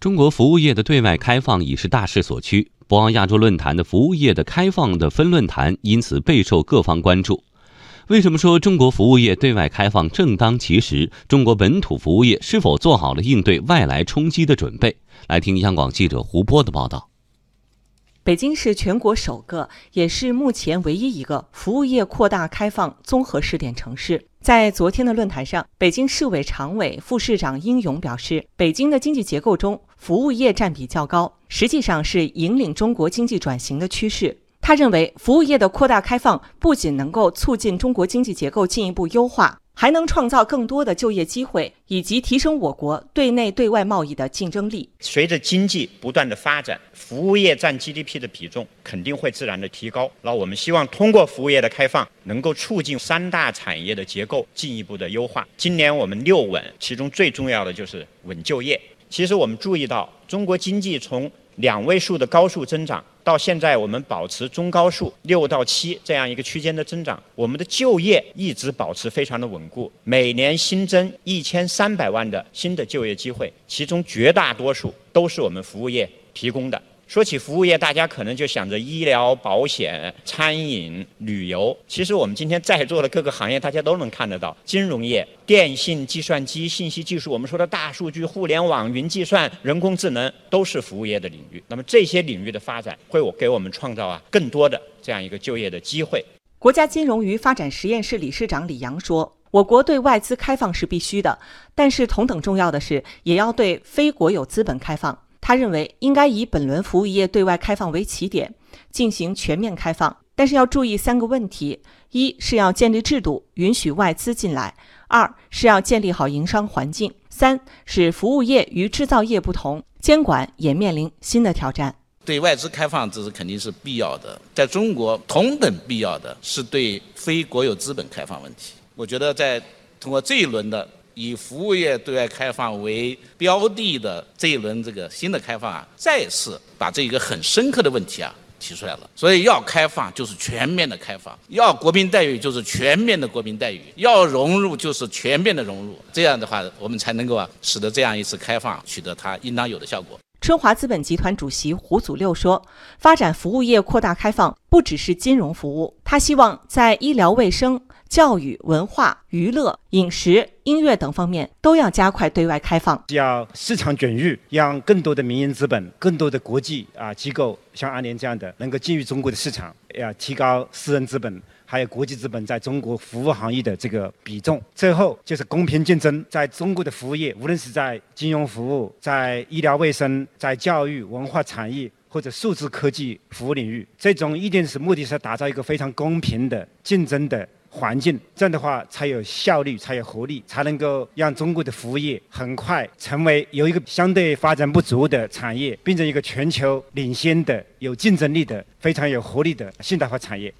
中国服务业的对外开放已是大势所趋，博鳌亚洲论坛的服务业的开放的分论坛因此备受各方关注。为什么说中国服务业对外开放正当其时？中国本土服务业是否做好了应对外来冲击的准备？来听央广记者胡波的报道。北京是全国首个，也是目前唯一一个服务业扩大开放综合试点城市。在昨天的论坛上，北京市委常委、副市长殷勇表示，北京的经济结构中，服务业占比较高，实际上是引领中国经济转型的趋势。他认为，服务业的扩大开放不仅能够促进中国经济结构进一步优化。还能创造更多的就业机会，以及提升我国对内对外贸易的竞争力。随着经济不断的发展，服务业占 GDP 的比重肯定会自然的提高。那我们希望通过服务业的开放，能够促进三大产业的结构进一步的优化。今年我们六稳，其中最重要的就是稳就业。其实我们注意到，中国经济从两位数的高速增长。到现在，我们保持中高速六到七这样一个区间的增长，我们的就业一直保持非常的稳固，每年新增一千三百万的新的就业机会，其中绝大多数都是我们服务业提供的。说起服务业，大家可能就想着医疗保险、餐饮、旅游。其实我们今天在座的各个行业，大家都能看得到。金融业、电信、计算机、信息技术，我们说的大数据、互联网、云计算、人工智能，都是服务业的领域。那么这些领域的发展，会我给我们创造啊更多的这样一个就业的机会。国家金融与发展实验室理事长李阳说：“我国对外资开放是必须的，但是同等重要的是，也要对非国有资本开放。”他认为应该以本轮服务业对外开放为起点，进行全面开放，但是要注意三个问题：一是要建立制度，允许外资进来；二是要建立好营商环境；三是服务业与制造业不同，监管也面临新的挑战。对外资开放这是肯定是必要的，在中国同等必要的是对非国有资本开放问题。我觉得在通过这一轮的。以服务业对外开放为标的的这一轮这个新的开放啊，再次把这一个很深刻的问题啊提出来了。所以要开放就是全面的开放，要国民待遇就是全面的国民待遇，要融入就是全面的融入。这样的话，我们才能够啊，使得这样一次开放取得它应当有的效果。春华资本集团主席胡祖六说：“发展服务业扩大开放，不只是金融服务，他希望在医疗卫生。”教育、文化、娱乐、饮食、音乐等方面都要加快对外开放，要市场准入，让更多的民营资本、更多的国际啊机构，像阿联这样的，能够进入中国的市场，要提高私人资本还有国际资本在中国服务行业的这个比重。最后就是公平竞争，在中国的服务业，无论是在金融服务、在医疗卫生、在教育、文化产业或者数字科技服务领域，这种一定是目的是打造一个非常公平的竞争的。环境这样的话才有效率，才有活力，才能够让中国的服务业很快成为由一个相对发展不足的产业，变成一个全球领先的、有竞争力的、非常有活力的现代化产业。